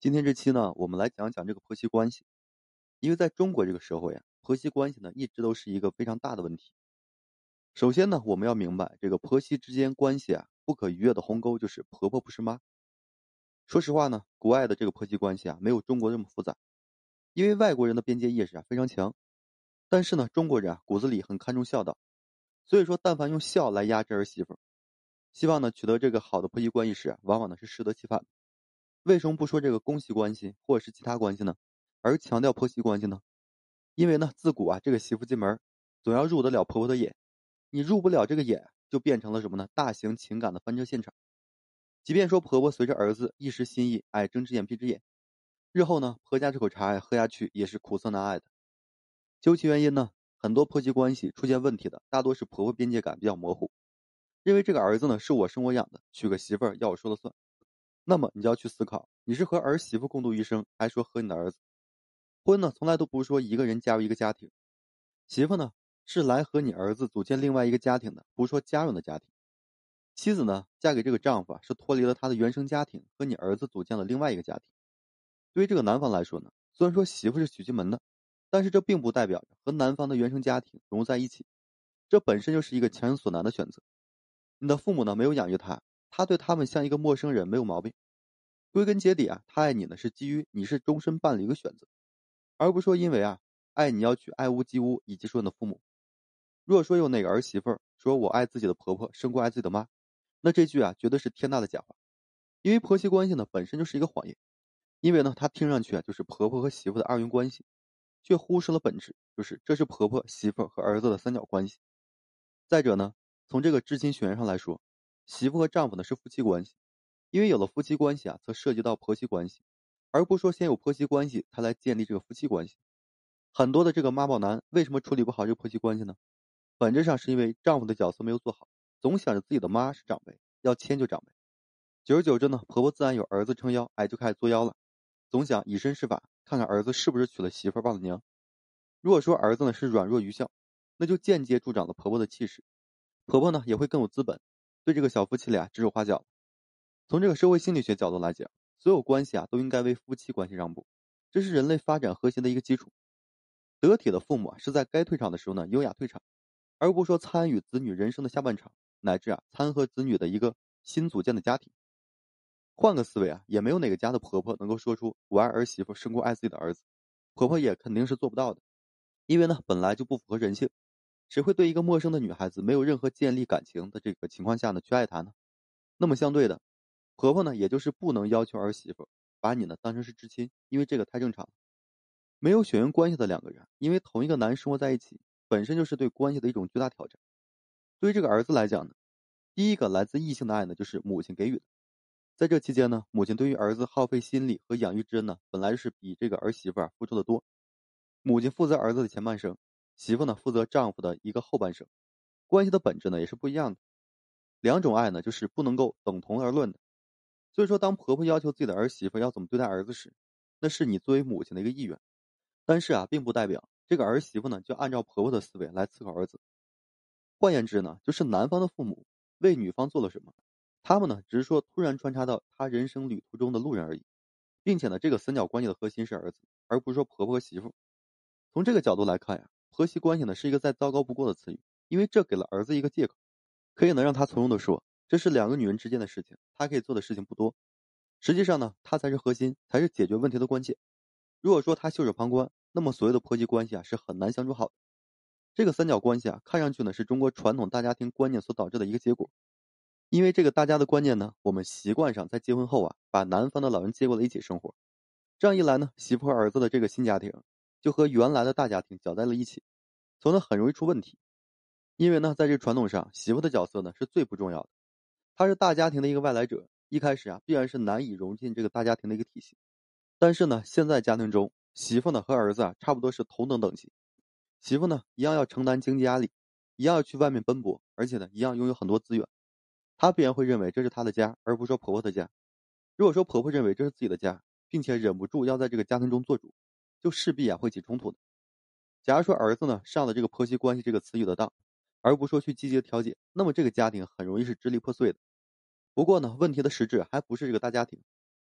今天这期呢，我们来讲讲这个婆媳关系。因为在中国这个社会啊，婆媳关系呢一直都是一个非常大的问题。首先呢，我们要明白这个婆媳之间关系啊不可逾越的鸿沟就是婆婆不是妈。说实话呢，国外的这个婆媳关系啊没有中国这么复杂，因为外国人的边界意识啊非常强，但是呢，中国人啊骨子里很看重孝道，所以说但凡用孝来压制儿媳妇，希望呢取得这个好的婆媳关系时，往往呢是适得其反。为什么不说这个公媳关系或者是其他关系呢？而强调婆媳关系呢？因为呢，自古啊，这个媳妇进门，总要入得了婆婆的眼。你入不了这个眼，就变成了什么呢？大型情感的翻车现场。即便说婆婆随着儿子一时心意，哎，睁只眼闭只眼，日后呢，婆家这口茶呀喝下去也是苦涩难挨的。究其原因呢，很多婆媳关系出现问题的，大多是婆婆边界感比较模糊，认为这个儿子呢是我生我养的，娶个媳妇儿要我说了算。那么你就要去思考，你是和儿媳妇共度余生，还是说和你的儿子？婚呢，从来都不是说一个人加入一个家庭，媳妇呢是来和你儿子组建另外一个家庭的，不是说家人的家庭。妻子呢，嫁给这个丈夫啊，是脱离了他的原生家庭，和你儿子组建了另外一个家庭。对于这个男方来说呢，虽然说媳妇是娶进门的，但是这并不代表着和男方的原生家庭融入在一起，这本身就是一个强人所难的选择。你的父母呢，没有养育他。他对他们像一个陌生人没有毛病，归根结底啊，他爱你呢是基于你是终身伴侣一个选择，而不是说因为啊爱你要去爱屋及乌以及说你的父母。如果说有哪个儿媳妇说我爱自己的婆婆胜过爱自己的妈，那这句啊绝对是天大的假话，因为婆媳关系呢本身就是一个谎言，因为呢它听上去啊就是婆婆和媳妇的二元关系，却忽视了本质，就是这是婆婆、媳妇和儿子的三角关系。再者呢，从这个知情血缘上来说。媳妇和丈夫呢是夫妻关系，因为有了夫妻关系啊，则涉及到婆媳关系，而不是说先有婆媳关系，才来建立这个夫妻关系。很多的这个妈宝男为什么处理不好这个婆媳关系呢？本质上是因为丈夫的角色没有做好，总想着自己的妈是长辈，要迁就长辈。久而久之呢，婆婆自然有儿子撑腰，哎，就开始作妖了，总想以身试法，看看儿子是不是娶了媳妇忘了娘。如果说儿子呢是软弱愚孝，那就间接助长了婆婆的气势，婆婆呢也会更有资本。对这个小夫妻俩指手画脚。从这个社会心理学角度来讲，所有关系啊都应该为夫妻关系让步，这是人类发展核心的一个基础。得体的父母啊是在该退场的时候呢优雅退场，而不说参与子女人生的下半场，乃至啊参和子女的一个新组建的家庭。换个思维啊，也没有哪个家的婆婆能够说出我爱儿媳妇胜过爱自己的儿子，婆婆也肯定是做不到的，因为呢本来就不符合人性。谁会对一个陌生的女孩子没有任何建立感情的这个情况下呢去爱她呢？那么相对的，婆婆呢，也就是不能要求儿媳妇把你呢当成是至亲，因为这个太正常。没有血缘关系的两个人，因为同一个男生活在一起，本身就是对关系的一种巨大挑战。对于这个儿子来讲呢，第一个来自异性的爱呢，就是母亲给予的。在这期间呢，母亲对于儿子耗费心力和养育之恩呢，本来就是比这个儿媳妇啊付出的多。母亲负责儿子的前半生。媳妇呢负责丈夫的一个后半生，关系的本质呢也是不一样的。两种爱呢就是不能够等同而论的。所以说，当婆婆要求自己的儿媳妇要怎么对待儿子时，那是你作为母亲的一个意愿。但是啊，并不代表这个儿媳妇呢就按照婆婆的思维来思考儿子。换言之呢，就是男方的父母为女方做了什么，他们呢只是说突然穿插到他人生旅途中的路人而已，并且呢，这个三角关系的核心是儿子，而不是说婆婆和媳妇。从这个角度来看呀。婆媳关系呢是一个再糟糕不过的词语，因为这给了儿子一个借口，可以能让他从容的说这是两个女人之间的事情，他可以做的事情不多。实际上呢，他才是核心，才是解决问题的关键。如果说他袖手旁观，那么所谓的婆媳关系啊是很难相处好的。这个三角关系啊，看上去呢是中国传统大家庭观念所导致的一个结果。因为这个大家的观念呢，我们习惯上在结婚后啊，把男方的老人接过来一起生活，这样一来呢，媳妇和儿子的这个新家庭。就和原来的大家庭搅在了一起，从而很容易出问题。因为呢，在这传统上，媳妇的角色呢是最不重要的，她是大家庭的一个外来者，一开始啊必然是难以融进这个大家庭的一个体系。但是呢，现在家庭中，媳妇呢和儿子啊差不多是同等等级，媳妇呢一样要承担经济压力，一样要去外面奔波，而且呢一样拥有很多资源，她必然会认为这是她的家，而不是说婆婆的家。如果说婆婆认为这是自己的家，并且忍不住要在这个家庭中做主。就势必啊会起冲突的。假如说儿子呢上了这个婆媳关系这个词语的当，而不说去积极的调解，那么这个家庭很容易是支离破碎的。不过呢，问题的实质还不是这个大家庭，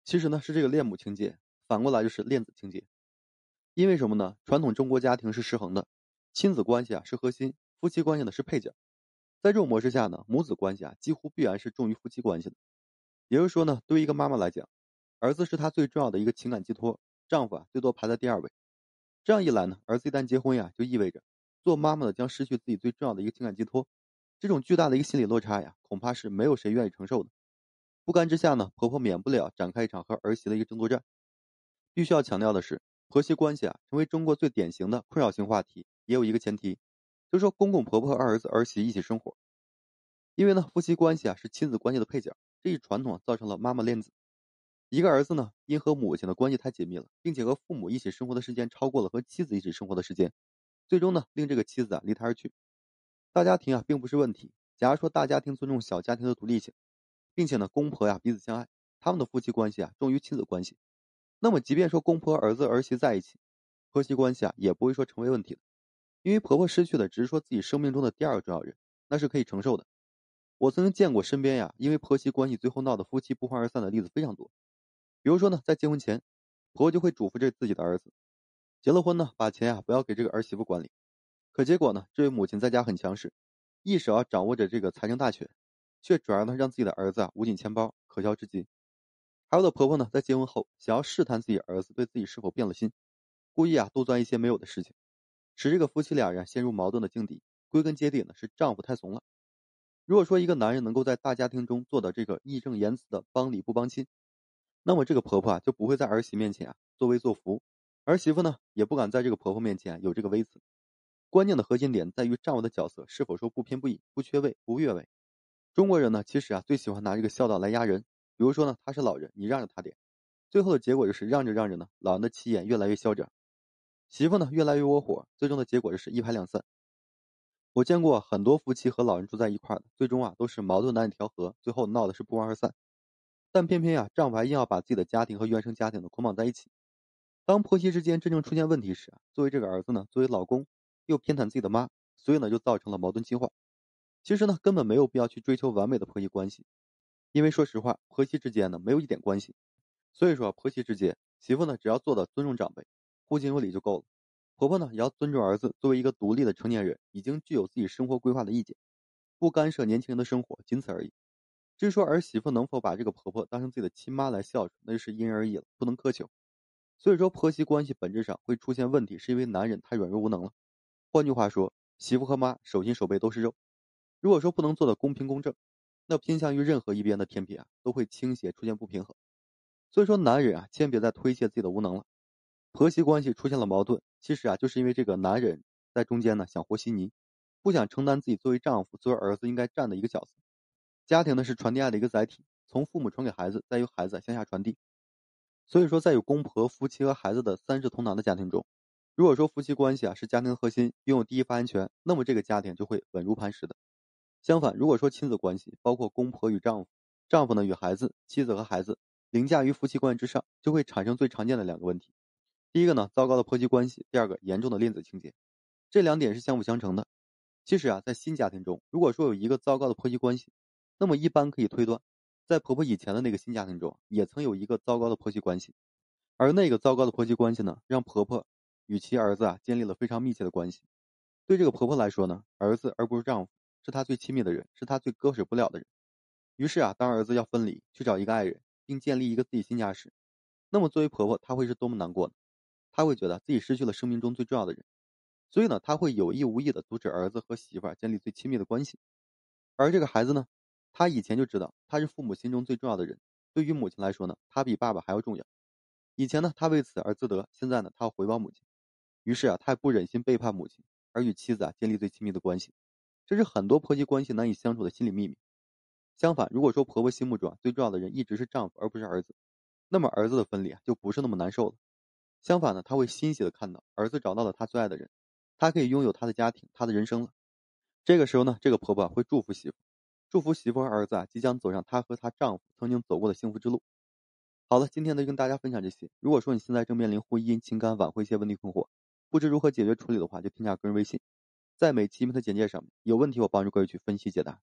其实呢是这个恋母情节，反过来就是恋子情节。因为什么呢？传统中国家庭是失衡的，亲子关系啊是核心，夫妻关系呢是配角。在这种模式下呢，母子关系啊几乎必然是重于夫妻关系的。也就是说呢，对于一个妈妈来讲，儿子是她最重要的一个情感寄托，丈夫啊最多排在第二位。这样一来呢，儿子一旦结婚呀，就意味着做妈妈的将失去自己最重要的一个情感寄托。这种巨大的一个心理落差呀，恐怕是没有谁愿意承受的。不甘之下呢，婆婆免不了展开一场和儿媳的一个争夺战。必须要强调的是，婆媳关系啊，成为中国最典型的困扰性话题，也有一个前提，就是说公公婆婆和儿子儿媳一起生活。因为呢，夫妻关系啊是亲子关系的配角，这一传统造成了妈妈恋子。一个儿子呢，因和母亲的关系太紧密了，并且和父母一起生活的时间超过了和妻子一起生活的时间，最终呢，令这个妻子啊离他而去。大家庭啊，并不是问题。假如说大家庭尊重小家庭的独立性，并且呢，公婆呀彼此相爱，他们的夫妻关系啊重于亲子关系，那么即便说公婆儿子儿媳在一起，婆媳关系啊也不会说成为问题，因为婆婆失去的只是说自己生命中的第二个重要人，那是可以承受的。我曾经见过身边呀，因为婆媳关系最后闹得夫妻不欢而散的例子非常多。比如说呢，在结婚前，婆婆就会嘱咐这自己的儿子，结了婚呢，把钱啊不要给这个儿媳妇管理。可结果呢？这位母亲在家很强势，一手啊掌握着这个财政大权，却转而呢让自己的儿子啊捂紧钱包，可笑至极。还有的婆婆呢，在结婚后想要试探自己儿子对自己是否变了心，故意啊多钻一些没有的事情，使这个夫妻俩人陷入矛盾的境地。归根结底呢，是丈夫太怂了。如果说一个男人能够在大家庭中做到这个义正言辞的帮理不帮亲，那么这个婆婆啊就不会在儿媳面前啊作威作福，儿媳妇呢也不敢在这个婆婆面前有这个威词。关键的核心点在于丈夫的角色是否说不偏不倚、不缺位、不越位。中国人呢，其实啊最喜欢拿这个孝道来压人。比如说呢，他是老人，你让着他点，最后的结果就是让着让着呢，老人的气焰越来越嚣张，媳妇呢越来越窝火，最终的结果就是一拍两散。我见过很多夫妻和老人住在一块的，最终啊都是矛盾难以调和，最后闹的是不欢而散。但偏偏呀，丈夫还硬要把自己的家庭和原生家庭呢捆绑在一起。当婆媳之间真正出现问题时，作为这个儿子呢，作为老公。又偏袒自己的妈，所以呢就造成了矛盾激化。其实呢根本没有必要去追求完美的婆媳关系，因为说实话，婆媳之间呢没有一点关系。所以说婆媳之间，媳妇呢只要做到尊重长辈、互敬有礼就够了。婆婆呢也要尊重儿子作为一个独立的成年人，已经具有自己生活规划的意见，不干涉年轻人的生活，仅此而已。至于说儿媳妇能否把这个婆婆当成自己的亲妈来孝顺，那就是因人而异了，不能苛求。所以说婆媳关系本质上会出现问题，是因为男人太软弱无能了。换句话说，媳妇和妈手心手背都是肉。如果说不能做到公平公正，那偏向于任何一边的天平啊，都会倾斜，出现不平衡。所以说，男人啊，千万别再推卸自己的无能了。婆媳关系出现了矛盾，其实啊，就是因为这个男人在中间呢，想和稀泥，不想承担自己作为丈夫、作为儿子应该占的一个角色。家庭呢，是传递爱的一个载体，从父母传给孩子，再由孩子向下传递。所以说，在有公婆、夫妻和孩子的三世同堂的家庭中。如果说夫妻关系啊是家庭核心，拥有第一发言权，那么这个家庭就会稳如磐石的。相反，如果说亲子关系包括公婆与丈夫、丈夫呢与孩子、妻子和孩子凌驾于夫妻关系之上，就会产生最常见的两个问题。第一个呢，糟糕的婆媳关系；第二个，严重的恋子情节。这两点是相辅相成的。其实啊，在新家庭中，如果说有一个糟糕的婆媳关系，那么一般可以推断，在婆婆以前的那个新家庭中，也曾有一个糟糕的婆媳关系，而那个糟糕的婆媳关系呢，让婆婆。与其儿子啊建立了非常密切的关系，对这个婆婆来说呢，儿子而不是丈夫，是她最亲密的人，是她最割舍不了的人。于是啊，当儿子要分离，去找一个爱人，并建立一个自己新家时，那么作为婆婆，她会是多么难过呢？她会觉得自己失去了生命中最重要的人，所以呢，她会有意无意的阻止儿子和媳妇儿建立最亲密的关系。而这个孩子呢，他以前就知道他是父母心中最重要的人，对于母亲来说呢，他比爸爸还要重要。以前呢，他为此而自得，现在呢，他要回报母亲。于是啊，他也不忍心背叛母亲，而与妻子啊建立最亲密的关系，这是很多婆媳关系难以相处的心理秘密。相反，如果说婆婆心目中啊最重要的人一直是丈夫而不是儿子，那么儿子的分离啊就不是那么难受了。相反呢，他会欣喜的看到儿子找到了他最爱的人，他可以拥有他的家庭、他的人生了。这个时候呢，这个婆婆会祝福媳妇，祝福媳妇和儿子啊即将走上她和她丈夫曾经走过的幸福之路。好了，今天呢跟大家分享这些。如果说你现在正面临婚姻、情感挽回一些问题困惑，不知如何解决处理的话，就添加个人微信，在每期的简介上有问题，我帮助各位去分析解答。